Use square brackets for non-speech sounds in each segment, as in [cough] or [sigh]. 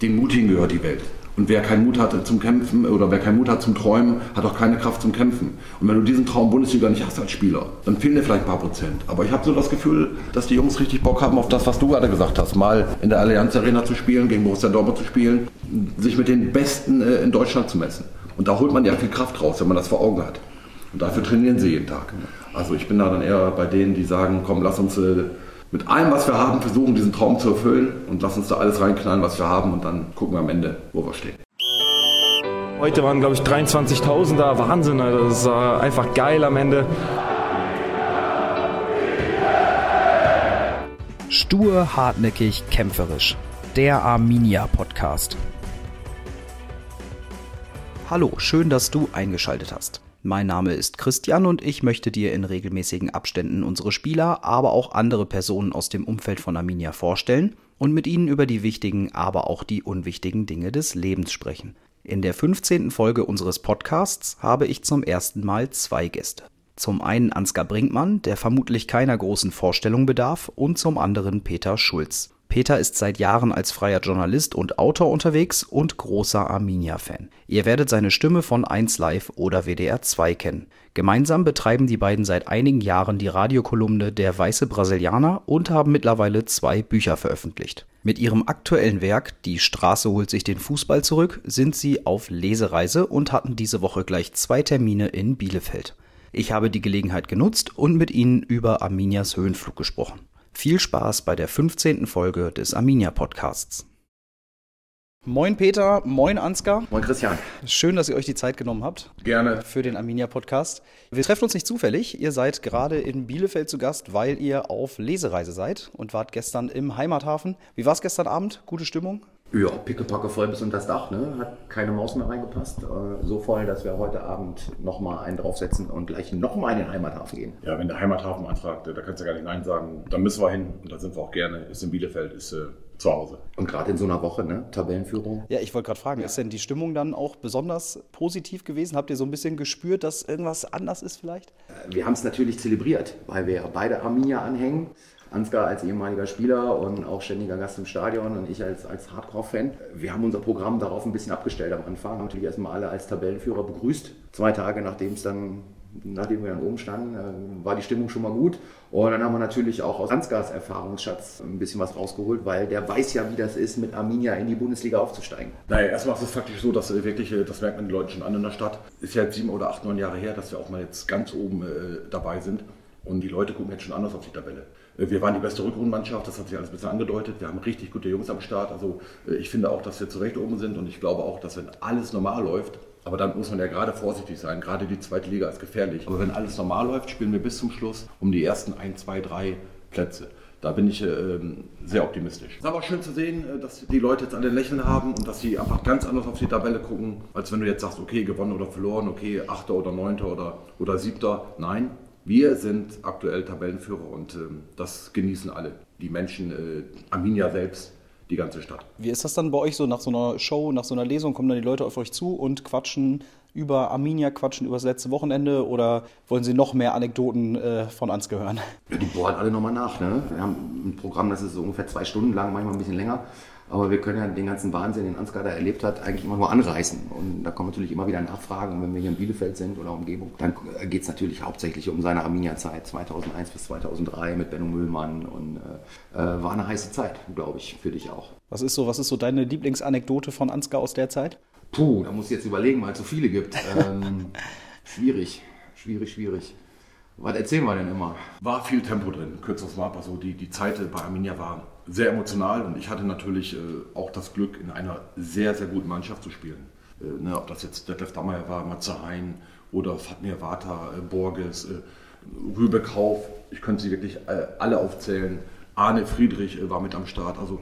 Den Mutigen gehört die Welt. Und wer keinen Mut hat zum Kämpfen oder wer keinen Mut hat zum Träumen, hat auch keine Kraft zum Kämpfen. Und wenn du diesen Traum Bundesliga nicht hast als Spieler, dann fehlen dir vielleicht ein paar Prozent. Aber ich habe so das Gefühl, dass die Jungs richtig Bock haben auf das, was du gerade gesagt hast. Mal in der Allianz Arena zu spielen, gegen Borussia Dortmund zu spielen, sich mit den Besten äh, in Deutschland zu messen. Und da holt man ja viel Kraft raus, wenn man das vor Augen hat. Und dafür trainieren sie jeden Tag. Also ich bin da dann eher bei denen, die sagen, komm, lass uns äh, mit allem, was wir haben, versuchen, diesen Traum zu erfüllen und lass uns da alles reinknallen, was wir haben und dann gucken wir am Ende, wo wir stehen. Heute waren, glaube ich, 23.000 da. Wahnsinn, Alter. das war einfach geil am Ende. Stur, hartnäckig, kämpferisch. Der Arminia Podcast. Hallo, schön, dass du eingeschaltet hast. Mein Name ist Christian und ich möchte dir in regelmäßigen Abständen unsere Spieler, aber auch andere Personen aus dem Umfeld von Arminia vorstellen und mit ihnen über die wichtigen, aber auch die unwichtigen Dinge des Lebens sprechen. In der 15. Folge unseres Podcasts habe ich zum ersten Mal zwei Gäste. Zum einen Ansgar Brinkmann, der vermutlich keiner großen Vorstellung bedarf, und zum anderen Peter Schulz. Peter ist seit Jahren als freier Journalist und Autor unterwegs und großer Arminia-Fan. Ihr werdet seine Stimme von 1 Live oder WDR 2 kennen. Gemeinsam betreiben die beiden seit einigen Jahren die Radiokolumne Der Weiße Brasilianer und haben mittlerweile zwei Bücher veröffentlicht. Mit ihrem aktuellen Werk Die Straße holt sich den Fußball zurück sind sie auf Lesereise und hatten diese Woche gleich zwei Termine in Bielefeld. Ich habe die Gelegenheit genutzt und mit ihnen über Arminias Höhenflug gesprochen. Viel Spaß bei der 15. Folge des Arminia Podcasts. Moin Peter, moin Ansgar. Moin Christian. Schön, dass ihr euch die Zeit genommen habt. Gerne. Für den Arminia Podcast. Wir treffen uns nicht zufällig. Ihr seid gerade in Bielefeld zu Gast, weil ihr auf Lesereise seid und wart gestern im Heimathafen. Wie war es gestern Abend? Gute Stimmung? Ja, pickepacke voll bis unter das Dach, ne? Hat keine Maus mehr reingepasst. Äh, so voll, dass wir heute Abend nochmal einen draufsetzen und gleich nochmal in den Heimathafen gehen. Ja, wenn der Heimathafen anfragt, da kannst du ja gar nicht Nein sagen. Da müssen wir hin und da sind wir auch gerne. Ist in Bielefeld, ist äh, zu Hause. Und gerade in so einer Woche, ne? Tabellenführung. Ja, ich wollte gerade fragen, ist denn die Stimmung dann auch besonders positiv gewesen? Habt ihr so ein bisschen gespürt, dass irgendwas anders ist vielleicht? Äh, wir haben es natürlich zelebriert, weil wir beide Arminia anhängen. Ansgar als ehemaliger Spieler und auch ständiger Gast im Stadion und ich als, als Hardcore-Fan. Wir haben unser Programm darauf ein bisschen abgestellt am Anfang. Haben natürlich erstmal alle als Tabellenführer begrüßt. Zwei Tage nachdem es dann nachdem wir dann oben standen, äh, war die Stimmung schon mal gut. Und dann haben wir natürlich auch aus Ansgars Erfahrungsschatz ein bisschen was rausgeholt, weil der weiß ja, wie das ist, mit Arminia in die Bundesliga aufzusteigen. Naja, erstmal ist es faktisch so, dass wirklich, äh, das merkt man den Leuten schon an in der Stadt, ist ja jetzt sieben oder acht, neun Jahre her, dass wir auch mal jetzt ganz oben äh, dabei sind. Und die Leute gucken jetzt schon anders auf die Tabelle. Äh, wir waren die beste Rückrundenmannschaft, das hat sich alles ein bisschen angedeutet. Wir haben richtig gute Jungs am Start. Also äh, ich finde auch, dass wir zu Recht oben sind und ich glaube auch, dass wenn alles normal läuft, aber dann muss man ja gerade vorsichtig sein. Gerade die zweite Liga ist gefährlich. Aber wenn alles normal läuft, spielen wir bis zum Schluss um die ersten ein, zwei, drei Plätze. Da bin ich äh, sehr optimistisch. Es ist aber schön zu sehen, äh, dass die Leute jetzt alle Lächeln haben und dass sie einfach ganz anders auf die Tabelle gucken, als wenn du jetzt sagst, okay, gewonnen oder verloren, okay, Achter oder Neunter oder, oder Siebter. Nein, wir sind aktuell Tabellenführer und äh, das genießen alle. Die Menschen, äh, Arminia selbst, die ganze Stadt. Wie ist das dann bei euch so nach so einer Show, nach so einer Lesung? Kommen dann die Leute auf euch zu und quatschen über Arminia, quatschen über das letzte Wochenende oder wollen sie noch mehr Anekdoten äh, von Ansgar hören? Die bohren alle nochmal nach. Ne? Wir haben ein Programm, das ist so ungefähr zwei Stunden lang, manchmal ein bisschen länger. Aber wir können ja den ganzen Wahnsinn, den Ansgar da erlebt hat, eigentlich immer nur anreißen. Und da kommen natürlich immer wieder Nachfragen. Und wenn wir hier in Bielefeld sind oder Umgebung, dann geht es natürlich hauptsächlich um seine Arminia-Zeit 2001 bis 2003 mit Benno Müllmann. Und äh, äh, war eine heiße Zeit, glaube ich, für dich auch. Was ist so, was ist so deine Lieblingsanekdote von Ansgar aus der Zeit? Puh, da muss ich jetzt überlegen, weil es so viele gibt. Ähm, [laughs] schwierig, schwierig, schwierig. Was erzählen wir denn immer? War viel Tempo drin, kürzes mal. Also die, die Zeit bei Arminia war sehr emotional und ich hatte natürlich äh, auch das Glück, in einer sehr, sehr guten Mannschaft zu spielen. Äh, ne, ob das jetzt Detlef Dammeyer war, Matze Hein oder Fatmir Vata, äh, Borges, äh, Rübekauf, ich könnte sie wirklich äh, alle aufzählen. Arne Friedrich äh, war mit am Start. Also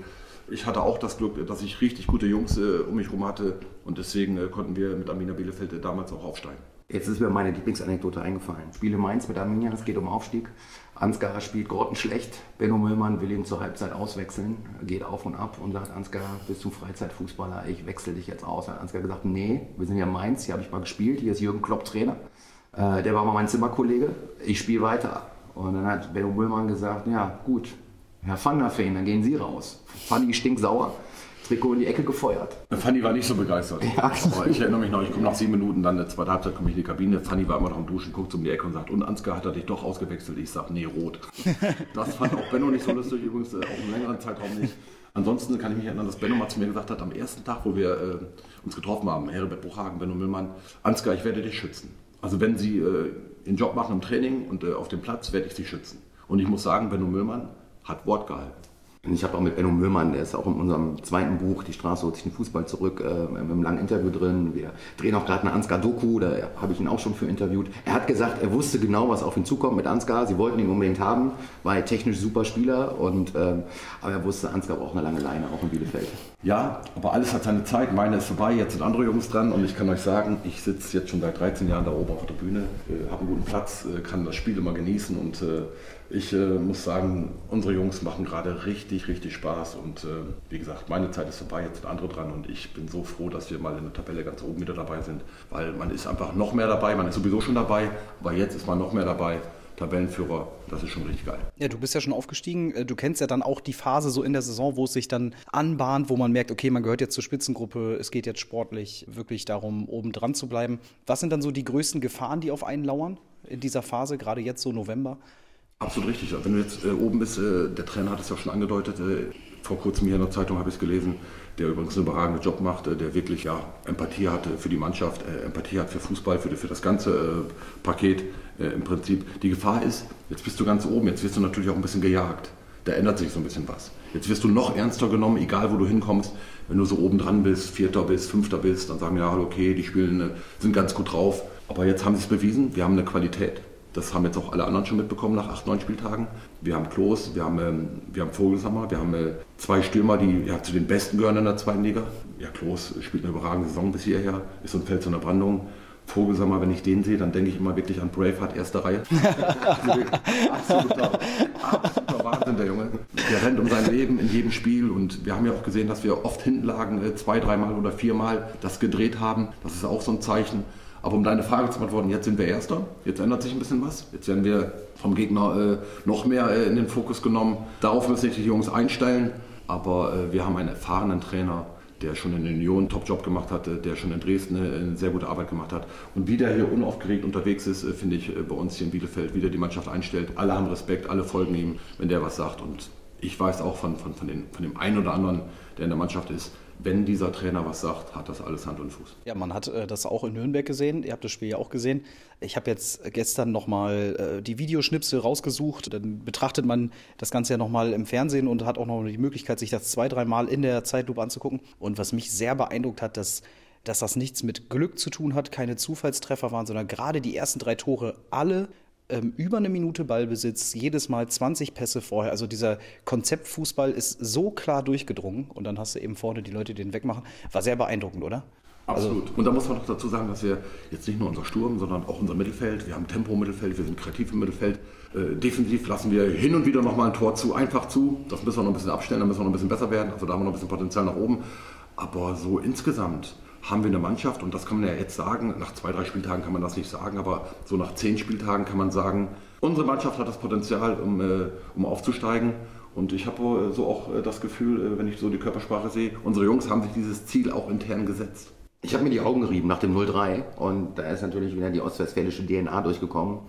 ich hatte auch das Glück, dass ich richtig gute Jungs äh, um mich herum hatte und deswegen konnten wir mit Arminia Bielefeld damals auch aufsteigen. Jetzt ist mir meine Lieblingsanekdote eingefallen. Spiele Mainz mit Arminia, es geht um Aufstieg. Ansgar spielt grottenschlecht. Benno Müllmann will ihn zur Halbzeit auswechseln, geht auf und ab und sagt, Ansgar, bist du Freizeitfußballer, ich wechsle dich jetzt aus. Hat Ansgar gesagt, nee, wir sind ja Mainz, hier habe ich mal gespielt, hier ist Jürgen Klopp Trainer. Äh, der war mal mein Zimmerkollege, ich spiele weiter. Und dann hat Benno Müllmann gesagt, ja gut, Herr Van der Feen, dann gehen Sie raus. Fanny stinksauer Trikot in die Ecke gefeuert. Fanny war nicht so begeistert. Ja. Ich erinnere mich noch, ich komme nach sieben Minuten, dann eine zweite Halbzeit komme ich in die Kabine. Fanny war immer noch am Duschen, guckt um die Ecke und sagt, und Ansgar hat er dich doch ausgewechselt. Ich sage, nee, rot. Das fand auch Benno nicht so lustig, übrigens äh, auch im längeren Zeitraum nicht. Ansonsten kann ich mich erinnern, dass Benno mal zu mir gesagt hat, am ersten Tag, wo wir äh, uns getroffen haben, Heribert Bruchhagen, Benno Müllmann, Ansgar, ich werde dich schützen. Also wenn Sie äh, den Job machen im Training und äh, auf dem Platz, werde ich Sie schützen. Und ich muss sagen, Benno Müllmann hat Wort gehalten. Ich habe auch mit Benno Müllmann, der ist auch in unserem zweiten Buch, Die Straße holt sich den Fußball zurück, äh, mit einem langen Interview drin. Wir drehen auch gerade eine Ansgar-Doku, da habe ich ihn auch schon für interviewt. Er hat gesagt, er wusste genau, was auf ihn zukommt mit Ansgar. Sie wollten ihn unbedingt haben, war ein technisch super Spieler, und, ähm, aber er wusste, Ansgar braucht eine lange Leine, auch in Bielefeld. Ja, aber alles hat seine Zeit. Meine ist vorbei, jetzt sind andere Jungs dran. Und ich kann euch sagen, ich sitze jetzt schon seit 13 Jahren da oben auf der Bühne, äh, habe einen guten Platz, äh, kann das Spiel immer genießen. Und äh, ich äh, muss sagen, unsere Jungs machen gerade richtig, richtig Spaß. Und äh, wie gesagt, meine Zeit ist vorbei, jetzt sind andere dran. Und ich bin so froh, dass wir mal in der Tabelle ganz oben wieder dabei sind, weil man ist einfach noch mehr dabei, man ist sowieso schon dabei, aber jetzt ist man noch mehr dabei. Tabellenführer, das ist schon richtig geil. Ja, du bist ja schon aufgestiegen. Äh, du kennst ja dann auch die Phase so in der Saison, wo es sich dann anbahnt, wo man merkt, okay, man gehört jetzt zur Spitzengruppe, es geht jetzt sportlich wirklich darum, oben dran zu bleiben. Was sind dann so die größten Gefahren, die auf einen lauern in dieser Phase, gerade jetzt so November? Absolut richtig. Wenn du jetzt äh, oben bist, äh, der Trainer hat es ja schon angedeutet, äh, vor kurzem hier in der Zeitung habe ich es gelesen, der übrigens einen überragenden Job macht, äh, der wirklich ja, Empathie hatte für die Mannschaft, äh, Empathie hat für Fußball, für, für das ganze äh, Paket im Prinzip. Die Gefahr ist, jetzt bist du ganz oben, jetzt wirst du natürlich auch ein bisschen gejagt. Da ändert sich so ein bisschen was. Jetzt wirst du noch ernster genommen, egal wo du hinkommst. Wenn du so oben dran bist, Vierter bist, Fünfter bist, dann sagen wir, ja, okay, die spielen, sind ganz gut drauf. Aber jetzt haben sie es bewiesen, wir haben eine Qualität. Das haben jetzt auch alle anderen schon mitbekommen nach acht, neun Spieltagen. Wir haben Klos, wir haben, ähm, wir haben Vogelsammer, wir haben äh, zwei Stürmer, die ja, zu den Besten gehören in der zweiten Liga. Ja, Klos spielt eine überragende Saison bis hierher, ist so ein Feld zu einer Brandung. Vogelsammer, wenn ich den sehe, dann denke ich immer wirklich an Braveheart, erste Reihe. [laughs] absoluter, absoluter Wahnsinn, der Junge. Der rennt um sein Leben in jedem Spiel und wir haben ja auch gesehen, dass wir oft hinten lagen, äh, zwei, dreimal oder viermal das gedreht haben. Das ist auch so ein Zeichen. Aber um deine Frage zu beantworten, jetzt sind wir Erster, jetzt ändert sich ein bisschen was. Jetzt werden wir vom Gegner äh, noch mehr äh, in den Fokus genommen. Darauf müssen sich die Jungs einstellen. Aber äh, wir haben einen erfahrenen Trainer, der schon in Union einen Top-Job gemacht hat, der schon in Dresden äh, eine sehr gute Arbeit gemacht hat. Und wie der hier unaufgeregt unterwegs ist, äh, finde ich äh, bei uns hier in Bielefeld, wie der die Mannschaft einstellt. Alle haben Respekt, alle folgen ihm, wenn der was sagt. Und ich weiß auch von, von, von, den, von dem einen oder anderen, der in der Mannschaft ist, wenn dieser Trainer was sagt, hat das alles Hand und Fuß. Ja, man hat äh, das auch in Nürnberg gesehen. Ihr habt das Spiel ja auch gesehen. Ich habe jetzt gestern nochmal äh, die Videoschnipsel rausgesucht. Dann betrachtet man das Ganze ja nochmal im Fernsehen und hat auch noch die Möglichkeit, sich das zwei, dreimal in der Zeitlupe anzugucken. Und was mich sehr beeindruckt hat, dass dass das nichts mit Glück zu tun hat, keine Zufallstreffer waren, sondern gerade die ersten drei Tore alle ähm, über eine Minute Ballbesitz, jedes Mal 20 Pässe vorher. Also dieser Konzeptfußball ist so klar durchgedrungen und dann hast du eben vorne die Leute, die den wegmachen. War sehr beeindruckend, oder? Absolut. Also, und da muss man noch dazu sagen, dass wir jetzt nicht nur unser Sturm, sondern auch unser Mittelfeld, wir haben Tempo im Mittelfeld, wir sind kreativ im Mittelfeld. Äh, defensiv lassen wir hin und wieder nochmal ein Tor zu, einfach zu. Das müssen wir noch ein bisschen abstellen, da müssen wir noch ein bisschen besser werden. Also da haben wir noch ein bisschen Potenzial nach oben. Aber so insgesamt haben wir eine Mannschaft, und das kann man ja jetzt sagen, nach zwei, drei Spieltagen kann man das nicht sagen, aber so nach zehn Spieltagen kann man sagen, unsere Mannschaft hat das Potenzial, um, äh, um aufzusteigen. Und ich habe so auch äh, das Gefühl, äh, wenn ich so die Körpersprache sehe, unsere Jungs haben sich dieses Ziel auch intern gesetzt. Ich habe mir die Augen gerieben nach dem 0-3 und da ist natürlich wieder die ostwestfälische DNA durchgekommen.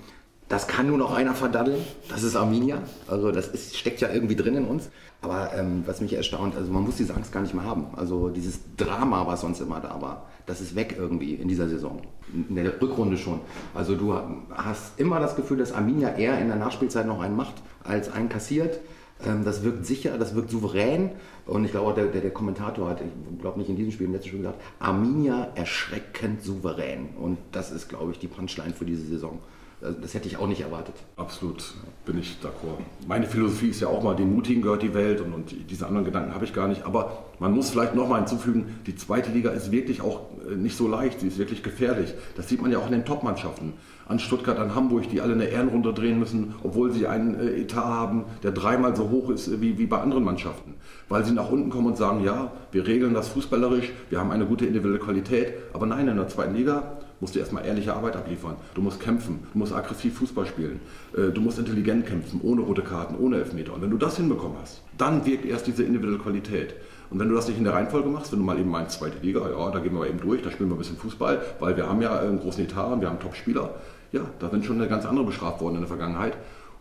Das kann nur noch einer verdaddeln, das ist Arminia. Also das ist, steckt ja irgendwie drin in uns. Aber ähm, was mich erstaunt, also man muss diese Angst gar nicht mehr haben. Also dieses Drama, was sonst immer da war, das ist weg irgendwie in dieser Saison. In der Rückrunde schon. Also du hast immer das Gefühl, dass Arminia eher in der Nachspielzeit noch einen macht, als einen kassiert. Ähm, das wirkt sicher, das wirkt souverän. Und ich glaube, der, der, der Kommentator hat, ich glaube nicht in diesem Spiel, im letzten Spiel gesagt, Arminia erschreckend souverän. Und das ist, glaube ich, die Punchline für diese Saison. Das hätte ich auch nicht erwartet. Absolut, bin ich d'accord. Meine Philosophie ist ja auch mal, den Mutigen gehört die Welt und, und diese anderen Gedanken habe ich gar nicht. Aber man muss vielleicht noch mal hinzufügen, die zweite Liga ist wirklich auch äh, nicht so leicht, sie ist wirklich gefährlich. Das sieht man ja auch in den Top-Mannschaften. An Stuttgart, an Hamburg, die alle eine Ehrenrunde drehen müssen, obwohl sie einen äh, Etat haben, der dreimal so hoch ist äh, wie, wie bei anderen Mannschaften. Weil sie nach unten kommen und sagen, ja, wir regeln das fußballerisch, wir haben eine gute individuelle Qualität. Aber nein, in der zweiten Liga musst du erstmal ehrliche Arbeit abliefern. Du musst kämpfen, du musst aggressiv Fußball spielen, äh, du musst intelligent kämpfen, ohne rote Karten, ohne Elfmeter. Und wenn du das hinbekommen hast, dann wirkt erst diese individuelle Qualität. Und wenn du das nicht in der Reihenfolge machst, wenn du mal eben meinst, zweite Liga, ja, da gehen wir eben durch, da spielen wir ein bisschen Fußball, weil wir haben ja einen großen Etat und wir haben Top-Spieler. Ja, da sind schon eine ganz andere bestraft worden in der Vergangenheit.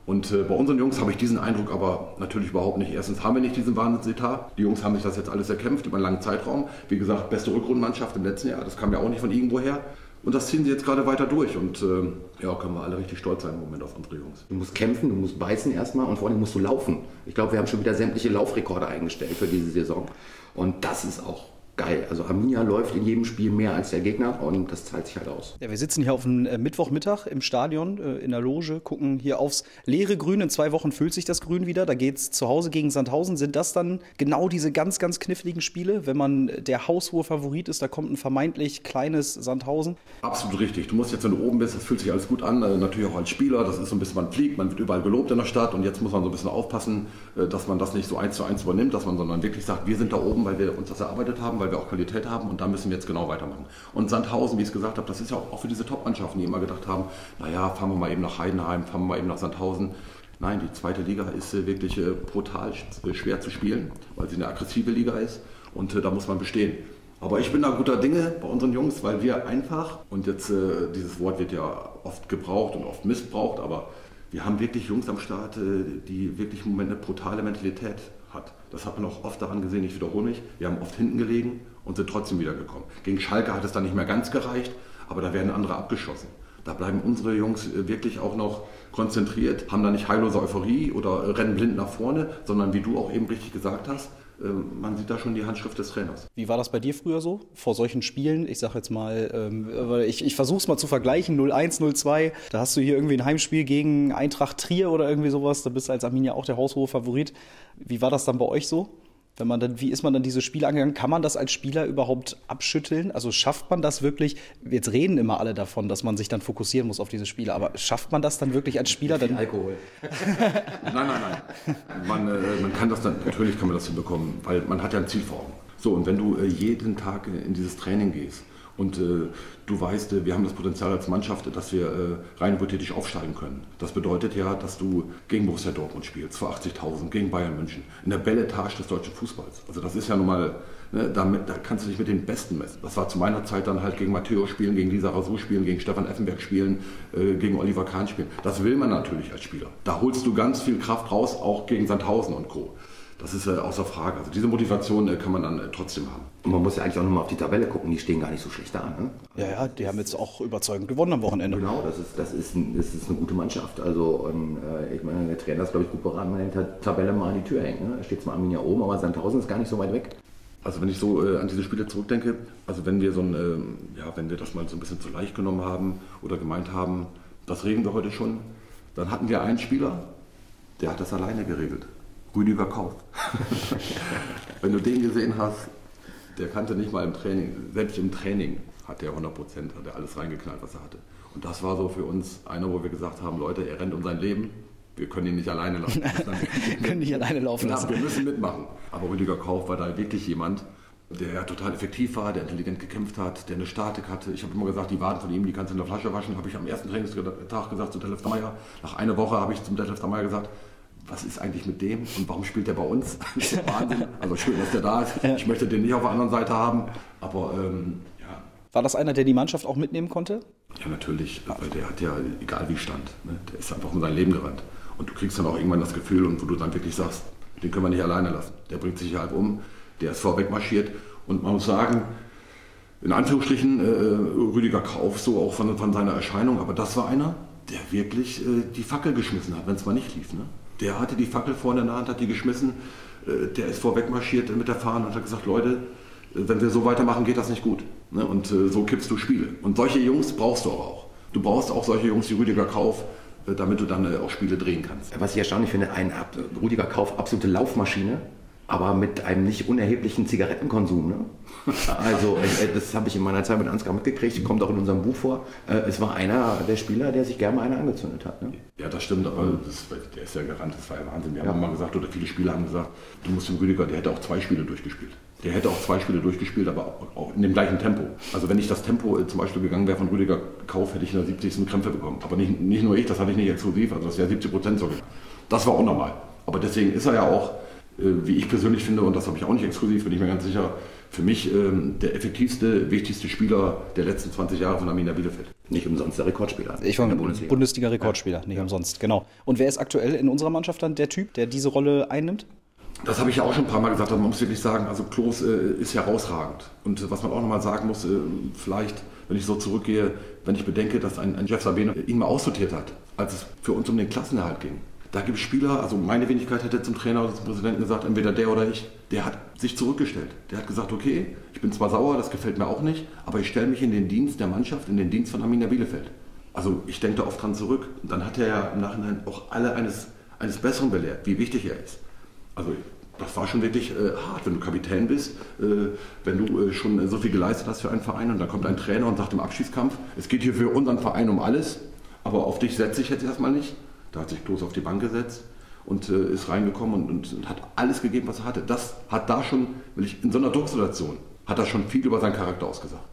Und äh, bei unseren Jungs habe ich diesen Eindruck aber natürlich überhaupt nicht. Erstens haben wir nicht diesen Wahnsinnsetat. Die Jungs haben sich das jetzt alles erkämpft über einen langen Zeitraum. Wie gesagt, beste Rückrundenmannschaft im letzten Jahr. Das kam ja auch nicht von irgendwoher. Und das ziehen sie jetzt gerade weiter durch. Und äh, ja, können wir alle richtig stolz sein im Moment auf unsere Jungs. Du musst kämpfen, du musst beißen erstmal und vor allem musst du laufen. Ich glaube, wir haben schon wieder sämtliche Laufrekorde eingestellt für diese Saison. Und das ist auch geil. Also Arminia läuft in jedem Spiel mehr als der Gegner und das zahlt sich halt aus. Ja, wir sitzen hier auf einem äh, Mittwochmittag im Stadion äh, in der Loge, gucken hier aufs leere Grün. In zwei Wochen füllt sich das Grün wieder. Da geht es zu Hause gegen Sandhausen. Sind das dann genau diese ganz, ganz kniffligen Spiele, wenn man der haushohe Favorit ist? Da kommt ein vermeintlich kleines Sandhausen. Absolut richtig. Du musst jetzt, wenn du oben bist, das fühlt sich alles gut an. Äh, natürlich auch als Spieler. Das ist so ein bisschen, man fliegt, man wird überall gelobt in der Stadt und jetzt muss man so ein bisschen aufpassen, dass man das nicht so eins zu eins übernimmt, dass man sondern wirklich sagt, wir sind da oben, weil wir uns das erarbeitet haben, weil wir auch Qualität haben und da müssen wir jetzt genau weitermachen. Und Sandhausen, wie ich es gesagt habe, das ist ja auch, für diese Top-Mannschaften, die immer gedacht haben, naja, fahren wir mal eben nach Heidenheim, fahren wir mal eben nach Sandhausen. Nein, die zweite Liga ist äh, wirklich äh, brutal äh, schwer zu spielen, weil sie eine aggressive Liga ist und da muss man bestehen. Aber ich bin da guter Dinge bei unseren Jungs, weil wir einfach, und jetzt dieses Wort wird ja oft gebraucht und oft missbraucht, aber wir haben wirklich Jungs am Start, die wirklich im Moment eine brutale Mentalität hat. Das hat man auch oft daran gesehen, ich wiederhole mich. Wir haben oft hinten gelegen und sind trotzdem wiedergekommen. Gegen Schalke hat es dann nicht mehr ganz gereicht, aber da werden andere abgeschossen. Da bleiben unsere Jungs äh, wirklich auch noch konzentriert, haben da nicht heillose Euphorie oder rennen blind nach vorne, sondern wie du auch eben richtig gesagt hast, man sieht da schon die Handschrift des Trainers. Wie war das bei dir früher so? Vor solchen Spielen? Ich sag jetzt mal, ähm, ich, ich versuche es mal zu vergleichen, 0-1, 0-2. Da hast du hier irgendwie ein Heimspiel gegen Eintracht Trier oder irgendwie sowas. Da bist du als Arminia auch der haushohe Favorit. Wie war das dann bei euch so? Wenn man dann, wie ist man dann diese Spiele angegangen? Kann man das als Spieler überhaupt abschütteln? Also schafft man das wirklich? Jetzt reden immer alle davon, dass man sich dann fokussieren muss auf diese Spiele, aber schafft man das dann wirklich als Spieler? Dann Alkohol. [laughs] nein, nein, nein. Man, äh, man kann das dann, natürlich kann man das hinbekommen, weil man hat ja ein Ziel vor Augen. So, und wenn du äh, jeden Tag in dieses Training gehst und äh, du weißt, äh, wir haben das Potenzial als Mannschaft, dass wir äh, rein hypothetisch aufsteigen können. Das bedeutet ja, dass du gegen Borussia Dortmund spielst, vor 80.000, gegen Bayern München, in der Belletage des deutschen Fußballs. Also das ist ja nun mal, ne, damit, da kannst du dich mit den Besten messen. Das war zu meiner Zeit dann halt gegen Matteo spielen, gegen Lisa Rasou spielen, gegen Stefan Effenberg spielen, äh, gegen Oliver Kahn spielen. Das will man natürlich als Spieler. Da holst du ganz viel Kraft raus, auch gegen Sandhausen und Co. Das ist äh, außer Frage. Also diese Motivation äh, kann man dann äh, trotzdem haben. Und man muss ja eigentlich auch nochmal auf die Tabelle gucken, die stehen gar nicht so schlecht da. Ne? Ja, ja, die haben jetzt auch überzeugend gewonnen am Wochenende. Genau, das ist, das ist, ein, das ist eine gute Mannschaft. Also und, äh, ich meine, der Trainer ist, glaube ich, gut beraten, wenn er die Tabelle mal an die Tür hängt. Ne? Da steht zwar Arminia oben, aber Sandhausen ist gar nicht so weit weg. Also wenn ich so äh, an diese Spiele zurückdenke, also wenn wir so ein, äh, ja, wenn wir das mal so ein bisschen zu leicht genommen haben oder gemeint haben, das regeln wir heute schon, dann hatten wir einen Spieler, der hat das alleine geregelt. Rüdiger Kauf. [laughs] Wenn du den gesehen hast, der kannte nicht mal im Training, selbst im Training hat der 100 Prozent, hat er alles reingeknallt, was er hatte. Und das war so für uns einer, wo wir gesagt haben, Leute, er rennt um sein Leben, wir können ihn nicht alleine lassen. [laughs] wir können nicht alleine laufen lassen. wir müssen mitmachen. Aber Rüdiger Kauf war da wirklich jemand, der total effektiv war, der intelligent gekämpft hat, der eine Statik hatte. Ich habe immer gesagt, die Waden von ihm, die kannst du in der Flasche waschen. Habe ich am ersten Trainingstag gesagt zu Detlef Meyer. Nach einer Woche habe ich zum Detlef Meyer gesagt, was ist eigentlich mit dem und warum spielt der bei uns? [laughs] Wahnsinn. [laughs] Also schön, dass der da ist. Ich möchte den nicht auf der anderen Seite haben, aber ähm, ja. War das einer, der die Mannschaft auch mitnehmen konnte? Ja, natürlich, weil der hat ja, egal wie stand, ne, der ist einfach um sein Leben gerannt. Und du kriegst dann auch irgendwann das Gefühl, und wo du dann wirklich sagst, den können wir nicht alleine lassen. Der bringt sich halb um, der ist vorweg marschiert. Und man muss sagen, in Anführungsstrichen, äh, Rüdiger Kauf, so auch von, von, seiner Erscheinung, aber das war einer, der wirklich äh, die Fackel geschmissen hat, wenn es mal nicht lief. Ne? Der hatte die Fackel vorne in der Hand, hat die geschmissen. Äh, der ist vorweg marschiert mit der Fahne und hat gesagt, Leute, äh, wenn wir so weitermachen, geht das nicht gut. Ne? Und äh, so kippst du Spiele. Und solche Jungs brauchst du auch. Du brauchst auch solche Jungs wie Rüdiger Kauf, damit du dann auch Spiele drehen kannst. Was ich erstaunlich finde, ein Rüdiger Kauf, absolute Laufmaschine aber mit einem nicht unerheblichen Zigarettenkonsum. Ne? [laughs] Also äh, das habe ich in meiner Zeit mit Ansgar mitgekriegt, kommt auch in unserem Buch vor. Äh, es war einer der Spieler, der sich gerne mal eine angezündet hat. Ne? Ja, das stimmt, aber das, der ist ja gerannt, das war ja Wahnsinn. Wir ja. haben mal gesagt, oder viele Spieler haben gesagt, du musst dem Rüdiger, der hätte auch zwei Spiele durchgespielt. Der hätte auch zwei Spiele durchgespielt, aber auch in dem gleichen Tempo. Also wenn ich das Tempo äh, zum Beispiel gegangen wäre von Rüdiger Kauf, hätte ich in der 70. Krämpfe bekommen. Aber nicht, nicht nur ich, das hatte ich nicht exklusiv, also das wäre 70 Prozent sogar. Das war auch normal. Aber deswegen ist er ja auch wie ich persönlich finde, und das habe ich auch nicht exklusiv, bin ich mir ganz sicher, für mich ähm, der effektivste, wichtigste Spieler der letzten 20 Jahre von Arminia Bielefeld. Nicht umsonst der Rekordspieler. Ich war Bundesliga. Bundesliga-Rekordspieler, nicht ja. umsonst, genau. Und wer ist aktuell in unserer Mannschaft dann der Typ, der diese Rolle einnimmt? Das habe ich ja auch schon ein paar Mal gesagt, aber man muss wirklich sagen, also Klos äh, ist herausragend. Und äh, was man auch nochmal sagen muss, äh, vielleicht, wenn ich so zurückgehe, wenn ich bedenke, dass ein, ein Jeff Sabine ihn mal aussortiert hat, als es für uns um den Klassenerhalt ging. Da gibt es Spieler, also meine Wenigkeit hätte zum Trainer oder zum Präsidenten gesagt, entweder der oder ich, der hat sich zurückgestellt. Der hat gesagt, okay, ich bin zwar sauer, das gefällt mir auch nicht, aber ich stelle mich in den Dienst der Mannschaft, in den Dienst von Arminia Bielefeld. Also ich denke da oft dran zurück. Und dann hat er ja im Nachhinein auch alle eines, eines Besseren belehrt, wie wichtig er ist. Also das war schon wirklich äh, hart, wenn du Kapitän bist, äh, wenn du äh, schon so viel geleistet hast für einen Verein und dann kommt ein Trainer und sagt im Abschießkampf, es geht hier für unseren Verein um alles, aber auf dich setze ich jetzt erstmal nicht. Da hat sich Klos auf die Bank gesetzt und äh, ist reingekommen und, und, und, hat alles gegeben, was er hatte. Das hat da schon, will ich, in so einer Drucksituation, hat er schon viel über seinen Charakter ausgesagt.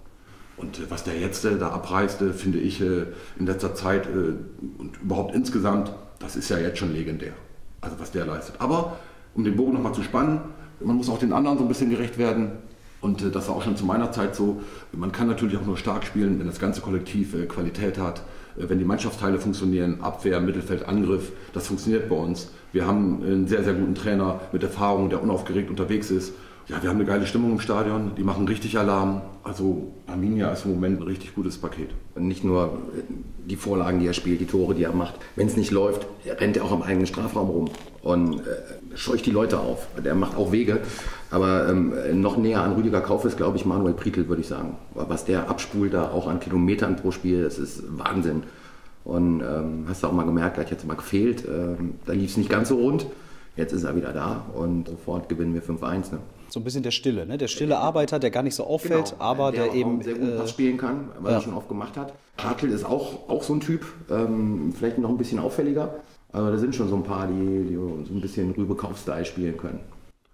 Und äh, was der jetzt äh, da abreißte, finde ich in letzter Zeit und überhaupt insgesamt, das ist ja jetzt schon legendär. Also was der leistet. Aber um den Bogen nochmal zu spannen, man muss auch den anderen so ein bisschen gerecht werden. Und äh, das war auch schon zu meiner Zeit so. Man kann natürlich auch nur stark spielen, wenn das ganze Kollektiv äh, Qualität hat, äh, wenn die Mannschaftsteile funktionieren, Abwehr, Mittelfeld, Angriff. Das funktioniert bei uns. Wir haben einen sehr, sehr guten Trainer mit Erfahrung, der unaufgeregt unterwegs ist. Ja, wir haben eine geile Stimmung im Stadion, die machen richtig Alarm. Also Arminia ist im Moment ein richtig gutes Paket. Nicht nur die Vorlagen, die er spielt, die Tore, die er macht. Wenn es nicht läuft, rennt er auch im eigenen Strafraum rum und äh, scheucht die Leute auf. Der macht auch Wege. Aber ähm, noch näher an Rüdiger Kauf ist, glaube ich, Manuel Prietl, würde ich sagen. Was der abspult da auch an Kilometern pro Spiel, das ist Wahnsinn. Und ähm, hast du auch mal gemerkt, er hat jetzt mal gefehlt. Ähm, da lief es nicht ganz so rund. Jetzt ist er wieder da und sofort gewinnen wir 5-1. Ne? So ein bisschen der Stille, ne? Der stille Arbeiter, der gar nicht so auffällt, genau, aber der, der eben sehr gut äh, spielen kann, was ja. er schon oft gemacht hat. Hartl ist auch, auch so ein Typ, ähm, vielleicht noch ein bisschen auffälliger, aber da sind schon so ein paar, die, die so ein bisschen Rübe-Kauf-Style spielen können.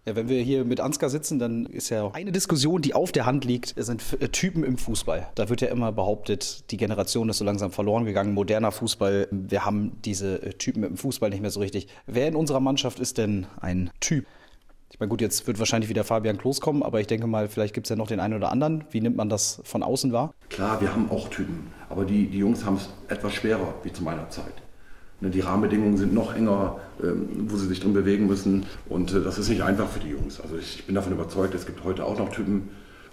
Ja, wenn wir hier mit Ansgar sitzen, dann ist ja eine Diskussion, die auf der Hand liegt, sind äh, Typen im Fußball. Da wird ja immer behauptet, die Generation ist so langsam verloren gegangen, moderner Fußball. Wir haben diese äh, Typen im Fußball nicht mehr so richtig. Wer in unserer Mannschaft ist denn ein Typ? Ich meine, gut, jetzt wird wahrscheinlich wieder Fabian Klos kommen, aber ich denke mal, vielleicht gibt es ja noch den einen oder anderen. Wie nimmt man das von außen wahr? Klar, wir haben auch Typen, aber die, die Jungs haben es etwas schwerer, wie zu meiner Zeit. Ne, die Rahmenbedingungen sind noch enger, ähm, wo sie sich drin bewegen müssen. Und äh, das ist nicht einfach für die Jungs. Also ich bin davon überzeugt, es gibt heute auch noch Typen,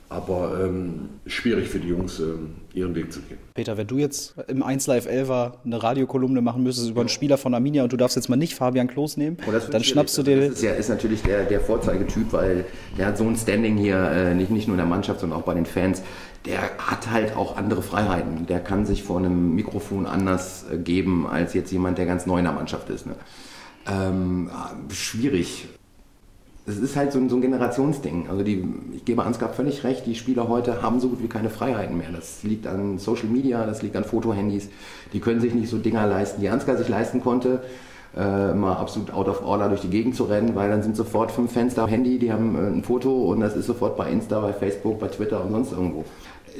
aber ähm, schwierig für die Jungs, ähm, ihren Weg zu gehen. Peter, wenn du jetzt im 1 Live 11 eine Radiokolumne machen müsstest über einen Spieler von Arminia und du darfst jetzt mal nicht Fabian Klos nehmen, oh, dann schnappst du dir... Das ist, ja, ist natürlich der, der Vorzeigetyp, weil der hat so ein Standing hier, äh, nicht, nicht nur in der Mannschaft, sondern auch bei den Fans. Der hat halt auch andere Freiheiten. Der kann sich vor einem Mikrofon anders äh, geben, als jetzt jemand, der ganz neu in der Mannschaft ist. Ne? Ähm, schwierig es ist halt so ein, so ein Generationsding. Also die, ich gebe Ansgar völlig recht, die Spieler heute haben so gut wie keine Freiheiten mehr. Das liegt an Social Media, das liegt an Fotohandys. Die können sich nicht so Dinger leisten, die Ansgar sich leisten konnte, äh, mal absolut out of order durch die Gegend zu rennen, weil dann sind sofort fünf da Handy, die haben äh, ein Foto und das ist sofort bei Insta, bei Facebook, bei Twitter und sonst irgendwo.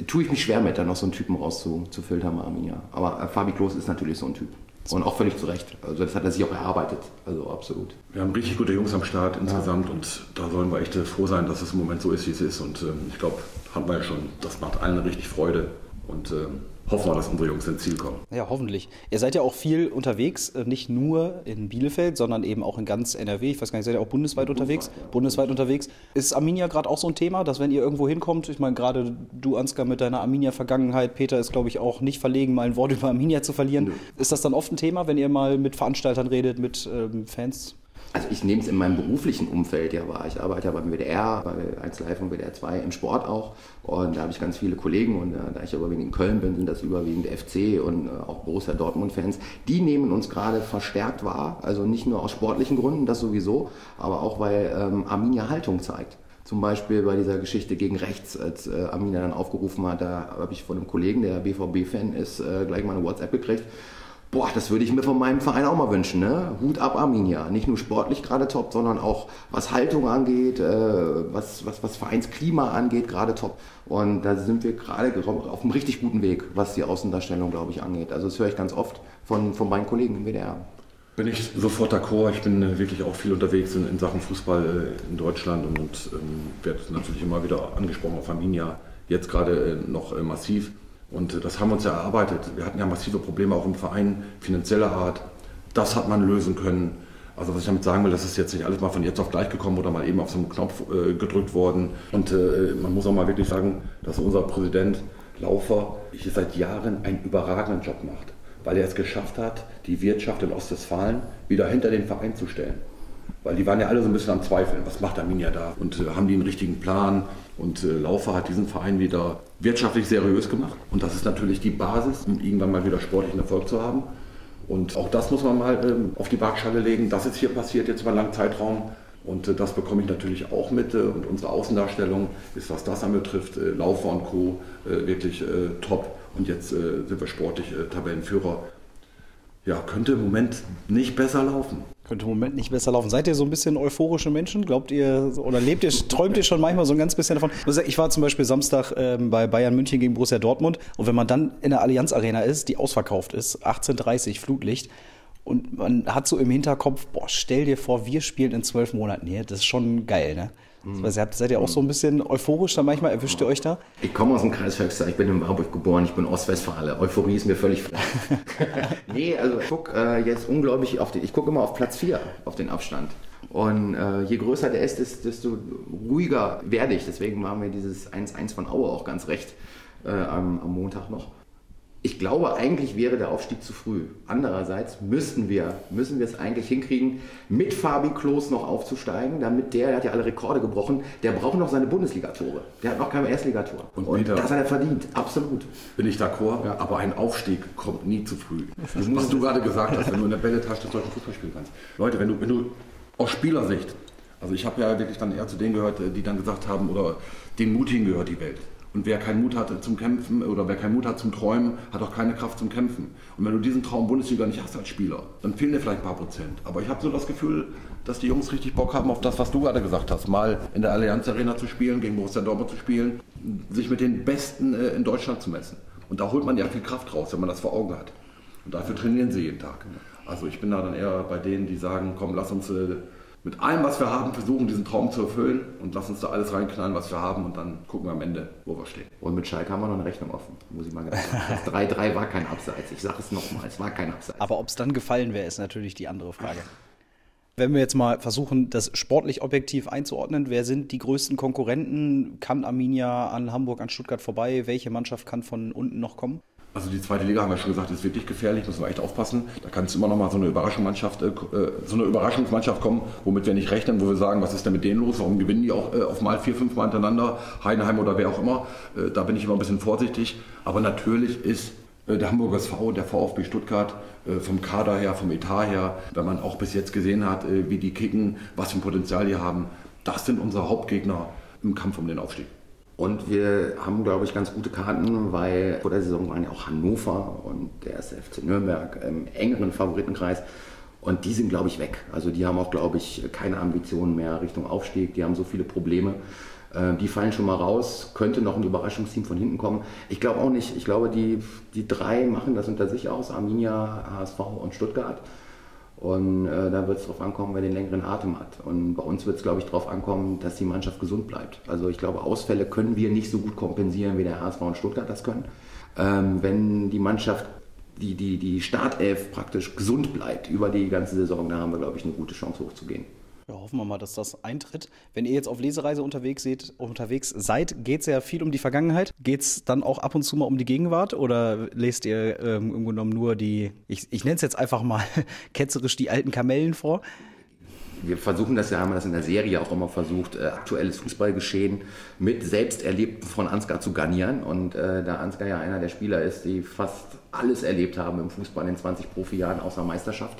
Tue ich mich schwer mit, da noch so einen Typen rauszufiltern, Arminia. Aber äh, Fabi Klos ist natürlich so ein Typ. Und auch völlig zu Recht. Also das hat er sich auch erarbeitet. Also absolut. Wir haben richtig gute Jungs am Start insgesamt ja. und da sollen wir echt froh sein, dass es im Moment so ist, wie es ist. Und ähm, ich glaube, haben wir ja schon, das macht allen richtig Freude. Und ähm, hoffen wir, dass unsere Jungs ins Ziel kommen. Ja, hoffentlich. Ihr seid ja auch viel unterwegs, äh, nicht nur in Bielefeld, sondern eben auch in ganz NRW. Ich weiß gar nicht, seid ihr auch bundesweit, bundesweit unterwegs? Ja. Bundesweit unterwegs. Ist Arminia gerade auch so ein Thema, dass wenn ihr irgendwo hinkommt, ich meine, gerade du, Ansgar, mit deiner Arminia-Vergangenheit, Peter ist, glaube ich, auch nicht verlegen, mal ein Wort [laughs] über Arminia zu verlieren. Nö. Ist das dann oft ein Thema, wenn ihr mal mit Veranstaltern redet, mit ähm, Fans? Also ich nehme es in meinem beruflichen Umfeld ja wahr. Ich arbeite ja beim WDR, bei 1 Live und WDR 2 im Sport auch. Und da habe ich ganz viele Kollegen und äh, da ich ja überwiegend in Köln bin, sind das überwiegend FC und äh, auch Borussia Dortmund-Fans. Die nehmen uns gerade verstärkt wahr. Also nicht nur aus sportlichen Gründen, das sowieso, aber auch weil ähm, Arminia Haltung zeigt. Zum Beispiel bei dieser Geschichte gegen rechts, als äh, Arminia dann aufgerufen hat, da habe ich von einem Kollegen, der BVB-Fan ist, äh, gleich mal eine WhatsApp gekriegt Boah, das würde ich mir von meinem Verein auch mal wünschen. Ne? Hut ab Arminia. Nicht nur sportlich gerade top, sondern auch was Haltung angeht, äh, was, was, was Vereinsklima angeht, gerade top. Und da sind wir gerade auf einem richtig guten Weg, was die Außendarstellung, glaube ich, angeht. Also das höre ich ganz oft von, von meinen Kollegen im WDR. Bin ich sofort d'accord. Ich bin äh, wirklich auch viel unterwegs in, in Sachen Fußball äh, in Deutschland und, und ähm, werde natürlich immer wieder angesprochen auf Arminia. Jetzt gerade äh, noch massiv. Und äh, das haben wir uns ja erarbeitet. Wir hatten ja massive Probleme auch im Verein, finanzieller Art. Das hat man lösen können. Also was ich damit sagen will, das ist jetzt nicht alles mal von jetzt auf gleich gekommen oder mal eben auf so einen Knopf äh, gedrückt worden. Und äh, man muss auch mal wirklich sagen, dass unser Präsident Laufer hier seit Jahren einen überragenden Job macht, weil er es geschafft hat, die Wirtschaft in Ostwestfalen wieder hinter den Verein zu stellen. Weil die waren ja alle so ein bisschen am Zweifeln, was macht Arminia da? Und äh, haben die einen richtigen Plan? Und äh, Laufer hat diesen Verein wieder wirtschaftlich seriös gemacht. Und das ist natürlich die Basis, um irgendwann mal wieder sportlichen Erfolg zu haben. Und auch das muss man mal ähm, auf die Waagschale legen. Das ist hier passiert jetzt über einen langen Zeitraum. Und äh, das bekomme ich natürlich auch mit. Äh, und unsere Außendarstellung ist, was das anbetrifft, äh, Laufer und Co. Äh, wirklich äh, top. Und jetzt äh, sind wir sportlich Tabellenführer. Ja, könnte im Moment nicht besser laufen. Könnte im Moment nicht besser laufen. Seid ihr so ein bisschen euphorische Menschen? Glaubt ihr oder lebt ihr, träumt ihr schon manchmal so ein ganz bisschen davon? Ich war zum Beispiel Samstag ähm, bei Bayern München gegen Borussia Dortmund und wenn man dann in der Allianz Arena ist, die ausverkauft ist, 18.30 Flutlicht und man hat so im Hinterkopf, boah, stell dir vor, wir spielen in zwölf Monaten hier. Das ist schon geil, ne? Mhm. Das heißt, seid ihr auch so ein bisschen euphorisch da manchmal? Erwischt ihr euch da? Ich komme aus dem Kreis Höxter, ich bin in Marburg geboren, ich bin Ostwestfale. Euphorie ist mir völlig frei. [laughs] nee, also ich gucke äh, jetzt unglaublich auf den, ich gucke immer auf Platz 4, auf den Abstand. Und äh, je größer der ist, desto ruhiger werde ich. Deswegen machen wir dieses 1-1 von Aue auch ganz recht äh, am, am Montag noch. Ich glaube, eigentlich wäre der Aufstieg zu früh. Andererseits müssten wir, müssen wir es eigentlich hinkriegen, mit Fabi Klos noch aufzusteigen, damit der, der hat ja alle Rekorde gebrochen, der braucht noch seine Bundesligatore. Der hat noch kein Erstligator. Und, Und das hat er verdient, absolut. Bin ich d'accord, ja. aber ein Aufstieg kommt nie zu früh. Das was du gerade gesagt hast, wenn du in der Bälletasche des deutschen Fußball spielen kannst. Leute, wenn du, wenn du aus Spielersicht, also ich habe ja wirklich dann eher zu denen gehört, die dann gesagt haben, oder den Mutigen gehört die Welt. Und wer keinen Mut hat zum Kämpfen oder wer keinen Mut hat zum Träumen, hat auch keine Kraft zum Kämpfen. Und wenn du diesen Traum Bundesliga nicht hast als Spieler, dann fehlen dir vielleicht ein paar Prozent. Aber ich habe so das Gefühl, dass die Jungs richtig Bock haben auf das, was du gerade gesagt hast. Mal in der Allianz Arena zu spielen, gegen Borussia Dortmund zu spielen, sich mit den Besten äh, in Deutschland zu messen. Und da holt man ja viel Kraft raus, wenn man das vor Augen hat. Und dafür trainieren sie jeden Tag. Also ich bin da dann eher bei denen, die sagen, komm, lass uns äh, mit allem, was wir haben, versuchen, diesen Traum zu erfüllen und lass uns da alles reinknallen, was wir haben und dann gucken wir am Ende, wo wir stehen. Und mit Schalke haben wir noch eine Rechnung offen, muss ich mal ganz sagen. [laughs] 3-3 war kein Abseits. Ich sage es nochmal, es war kein Abseits. Aber ob es dann gefallen wäre, ist natürlich die andere Frage. Wenn wir jetzt mal versuchen, das sportlich objektiv einzuordnen, wer sind die größten Konkurrenten? Kann Arminia an Hamburg, an Stuttgart vorbei? Welche Mannschaft kann von unten noch kommen? Also die zweite Liga haben wir schon gesagt, ist wirklich gefährlich, müssen wir echt aufpassen. Da kann es immer noch mal so eine Überraschungsmannschaft, äh, so eine Überraschungsmannschaft kommen, womit wir nicht rechnen, wo wir sagen, was ist denn mit denen los? Warum gewinnen die auch äh, auf mal vier, fünf Mal hintereinander? Heidenheim oder wer auch immer. Äh, da bin ich immer ein bisschen vorsichtig. Aber natürlich ist äh, der Hamburger SV, der VfB Stuttgart, äh, vom Kader her, vom Etat her, wenn man auch bis jetzt gesehen hat, äh, wie die kicken, was für ein Potenzial die haben, das sind unsere Hauptgegner im Kampf um den Aufstieg. Und wir haben, glaube ich, ganz gute Karten, weil vor der Saison waren ja auch Hannover und der erste FC Nürnberg im engeren Favoritenkreis. Und die sind, glaube ich, weg. Also die haben auch, glaube ich, keine Ambitionen mehr Richtung Aufstieg. Die haben so viele Probleme. Äh, die fallen schon mal raus. Könnte noch ein Überraschungsteam von hinten kommen. Ich glaube auch nicht. Ich glaube, die, die drei machen das unter sich aus. Arminia, HSV und Stuttgart. Und äh, da wird es darauf ankommen, wer den längeren Atem hat. Und bei uns wird es, glaube ich, darauf ankommen, dass die Mannschaft gesund bleibt. Also ich glaube, Ausfälle können wir nicht so gut kompensieren, wie der HSV und Stuttgart das können. Ähm, wenn die Mannschaft, die, die, die Startelf praktisch gesund bleibt über die ganze Saison, da haben wir, glaube ich, eine gute Chance hochzugehen. Ja, hoffen wir mal, dass das eintritt. Wenn ihr jetzt auf Lesereise unterwegs seid, unterwegs seid geht es ja viel um die Vergangenheit. Geht es dann auch ab und zu mal um die Gegenwart oder lest ihr ähm, im Grunde genommen nur die, ich, ich nenne es jetzt einfach mal [laughs] ketzerisch die alten Kamellen vor? wir versuchen das ja, haben wir das in der Serie auch immer versucht, äh, aktuelles Fußballgeschehen mit Selbsterlebten von Ansgar zu garnieren. Und äh, da Ansgar ja einer der Spieler ist, die fast alles erlebt haben im Fußball in 20 Profijahren außer Meisterschaft,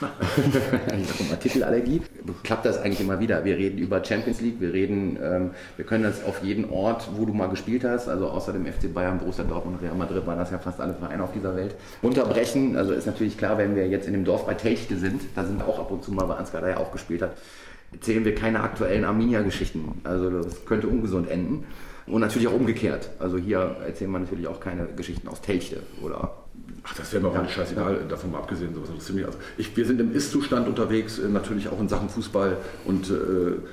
[laughs] Titelallergie. Klappt das eigentlich immer wieder. Wir reden über Champions League, wir reden, ähm, wir können das auf jeden Ort, wo du mal gespielt hast, also außer dem FC Bayern, Borussia Dortmund und Real Madrid waren das ja fast alle Vereine auf dieser Welt, unterbrechen. Also ist natürlich klar, wenn wir jetzt in dem Dorf bei Telchte sind, da sind auch ab und zu mal, weil Ansgar da ja auch gespielt hat, erzählen wir keine aktuellen Arminia-Geschichten. Also das könnte ungesund enden. Und natürlich auch umgekehrt. Also hier erzählen wir natürlich auch keine Geschichten aus Telchte oder Ach, das wäre mir auch ja, scheißegal, davon mal abgesehen. Sowas interessiert Also ich, wir sind im Ist-Zustand unterwegs, äh, natürlich auch in Sachen Fußball und äh,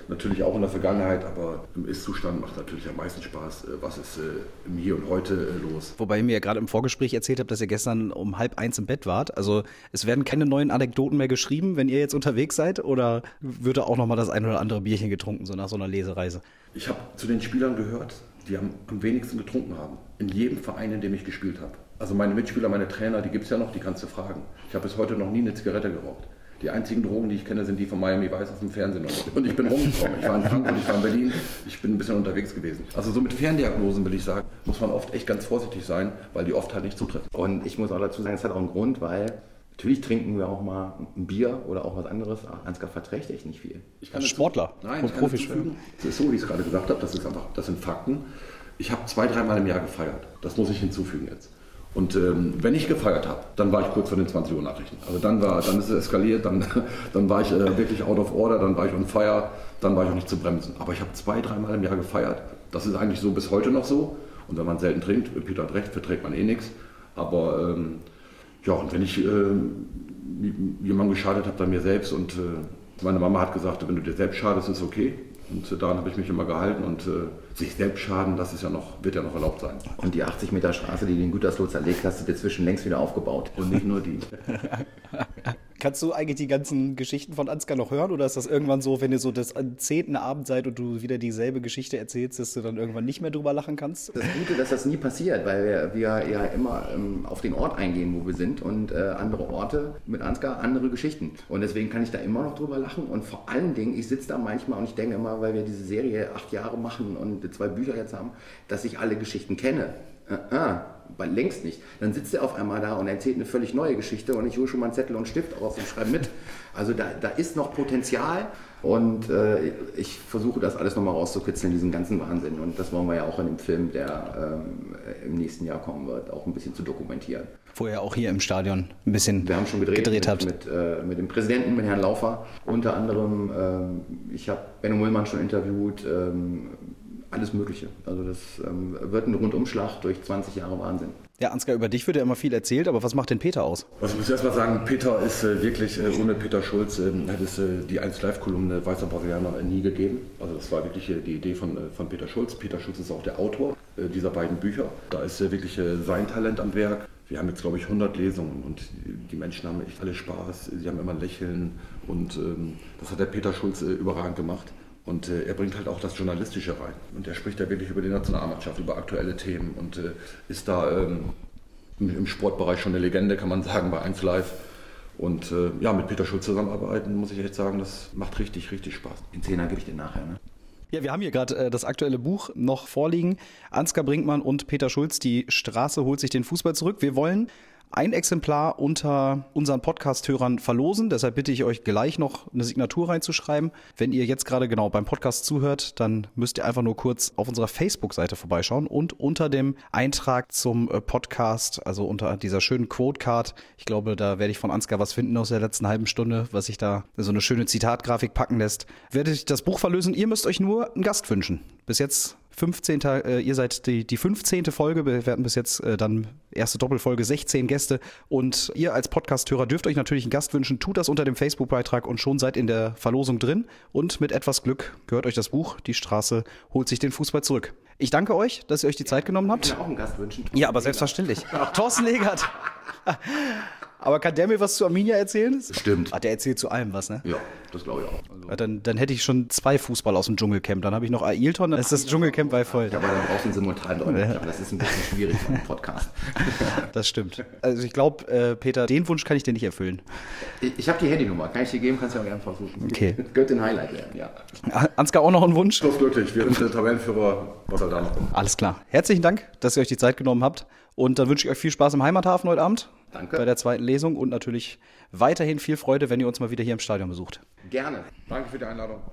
natürlich auch in der Vergangenheit, aber im Ist-Zustand macht natürlich am meisten Spaß, äh, was ist äh, im Hier und Heute äh, los. Wobei ihr mir ja gerade im Vorgespräch erzählt habt, dass ihr gestern um halb eins im Bett wart. Also es werden keine neuen Anekdoten mehr geschrieben, wenn ihr jetzt unterwegs seid oder wird da auch nochmal das ein oder andere Bierchen getrunken, so nach so einer Lesereise? Ich habe zu den Spielern gehört, die am wenigsten getrunken haben. In jedem Verein, in dem ich gespielt habe. Also meine Mitspieler, meine Trainer, die gibt es ja noch, die kannst du fragen. Ich habe bis heute noch nie eine Zigarette geraucht. Die einzigen Drogen, die ich kenne, sind die von Miami Vice aus dem Fernsehen. Und ich bin rumgekommen. Ich war in Frankfurt, ich war in Berlin. Ich bin ein bisschen unterwegs gewesen. Also so mit Ferndiagnosen will ich sagen, muss man oft echt ganz vorsichtig sein, weil die oft halt nicht zutreffen. Und ich muss auch dazu sagen, es hat auch einen Grund, weil Natürlich trinken wir auch mal ein Bier oder auch was anderes. Ansgar verträgt echt nicht viel. Ich kann Sportler. Nein, ich kann zufügen. Das ist so, wie ich es gerade gesagt habe. Das ist einfach, das sind Fakten. Ich habe zwei, dreimal im Jahr gefeiert. Das muss ich hinzufügen jetzt. Und ähm, wenn ich gefeiert habe, dann war ich kurz vor den 20 Uhr Nachrichten. Also dann war, dann ist es eskaliert, dann, [laughs] dann war ich äh, wirklich out of order, dann war ich on fire, dann war ich auch nicht zu bremsen. Aber ich habe zwei, dreimal im Jahr gefeiert. Das ist eigentlich so bis heute noch so. Und wenn man selten trinkt, Peter hat recht, verträgt man eh nichts. Aber ähm, ja, und wenn ich äh, jemandem geschadet habe, dann mir selbst. Und äh, meine Mama hat gesagt, wenn du dir selbst schadest, ist okay. Und daran habe ich mich immer gehalten und äh, sich selbst schaden, das ist ja noch, wird ja noch erlaubt sein. Und die 80 Meter Straße, die den Gütersloh zerlegt hast, ist inzwischen längst wieder aufgebaut. Und nicht nur die. [laughs] Kannst du eigentlich die ganzen Geschichten von Ansgar noch hören oder ist das irgendwann so, wenn ihr so das zehnten Abend seid und du wieder dieselbe Geschichte erzählst, dass du dann irgendwann nicht mehr drüber lachen kannst? Das Gute, dass das nie passiert, weil wir, wir ja immer ähm, auf den Ort eingehen, wo wir sind und äh, andere Orte mit Ansgar, andere Geschichten. Und deswegen kann ich da immer noch drüber lachen und vor allen Dingen, ich sitze da manchmal und ich denke immer, weil wir diese Serie acht Jahre machen und zwei Bücher jetzt haben, dass ich alle Geschichten kenne. Uh -uh bei längst nicht. Dann sitzt er auf einmal da und erzählt eine völlig neue Geschichte und ich hole schon mal einen Zettel und Stift raus und schreibe mit. Also da, da ist noch Potenzial und äh, ich versuche das alles nochmal rauszukitzeln, diesen ganzen Wahnsinn. Und das wollen wir ja auch in dem Film, der ähm, im nächsten Jahr kommen wird, auch ein bisschen zu dokumentieren. Vorher auch hier im Stadion ein bisschen wir haben schon gedreht, gedreht mit, habt. Mit, äh, mit dem Präsidenten, mit Herrn Laufer. Unter anderem, ähm, ich habe Benno Mullmann schon interviewt, ähm, alles Mögliche. Also das ähm, wird ein Rundumschlag durch 20 Jahre Wahnsinn. Ja, Ansgar, über dich wird ja immer viel erzählt, aber was macht denn Peter aus? Also ich muss erst mal sagen, Peter ist äh, wirklich, äh, ohne Peter Schulz äh, hätte es äh, die 1 Live-Kolumne Weißer Brasilianer nie gegeben. Also das war wirklich äh, die Idee von, äh, von Peter Schulz. Peter Schulz ist auch der Autor dieser beiden Bücher. Da ist wirklich sein Talent am Werk. Wir haben jetzt, glaube ich, 100 Lesungen und die Menschen haben echt alle Spaß. Sie haben immer ein Lächeln und ähm, das hat der Peter Schulz überragend gemacht. Und äh, er bringt halt auch das Journalistische rein. Und er spricht ja wirklich über die Nationalmannschaft, über aktuelle Themen und äh, ist da ähm, im, Sportbereich schon eine Legende, kann man sagen, bei 1 Live. Und äh, ja, mit Peter Schulz zusammenarbeiten, muss ich echt sagen, das macht richtig, richtig Spaß. Den Zehner gebe ich dir nachher, ne? Ja, wir haben hier gerade äh, das aktuelle Buch noch vorliegen. Ansgar Brinkmann und Peter Schulz, die Straße holt sich den Fußball zurück. Wir wollen ein Exemplar unter unseren Podcast-Hörern verlosen. Deshalb bitte ich euch gleich noch eine Signatur reinzuschreiben. Wenn ihr jetzt gerade genau beim Podcast zuhört, dann müsst ihr einfach nur kurz auf unserer Facebook-Seite vorbeischauen und unter dem Eintrag zum äh, Podcast, also unter dieser schönen Quote-Card, ich glaube, da werde ich von Ansgar was finden aus der letzten halben Stunde, was sich da so eine schöne Zitatgrafik packen lässt, werde ich das Buch verlösen. Ihr müsst euch nur einen Gast wünschen. Bis jetzt 15. Äh, ihr seid die, die 15. Folge. Wir werden bis jetzt äh, dann erste Doppelfolge 16 Gäste. Und ihr als Podcasthörer dürft euch natürlich einen Gast wünschen. Tut das unter dem Facebook-Beitrag und schon seid in der Verlosung drin. Und mit etwas Glück gehört euch das Buch. Die Straße holt sich den Fußball zurück. Ich danke euch, dass ihr euch die Zeit genommen habt. Ich auch einen Gast wünschen. Ja, aber selbstverständlich. [laughs] Thorsten Legert. Aber kann der mir was zu Arminia erzählen? Stimmt. Ah, der erzählt zu allem was, ne? Ja, das glaube ich auch. Also ja, dann, dann hätte ich schon zwei Fußball aus dem Dschungelcamp. Dann habe ich noch Ailton, dann ist das Dschungelcamp bei voll. Ja, aber dann brauchst du einen simultan ja. Das ist ein bisschen schwierig beim Podcast. [laughs] das stimmt. Also ich glaube, äh, Peter, den Wunsch kann ich dir nicht erfüllen. Ich, ich habe die Handynummer. Kann ich dir geben? Kannst du auch gerne versuchen. Okay. Das [laughs] könnte ein Highlight werden, ja. Ansgar, auch noch ein Wunsch? Das glücklich. Wir sind der Tabellenführer. Was soll da noch kommen? Alles klar. Herzlichen Dank, dass ihr euch die Zeit genommen habt. Und dann wünsche ich euch viel Spaß im Heimathafen heute Abend. Danke. Bei der zweiten Lesung und natürlich weiterhin viel Freude, wenn ihr uns mal wieder hier im Stadion besucht. Gerne. Danke für die Einladung.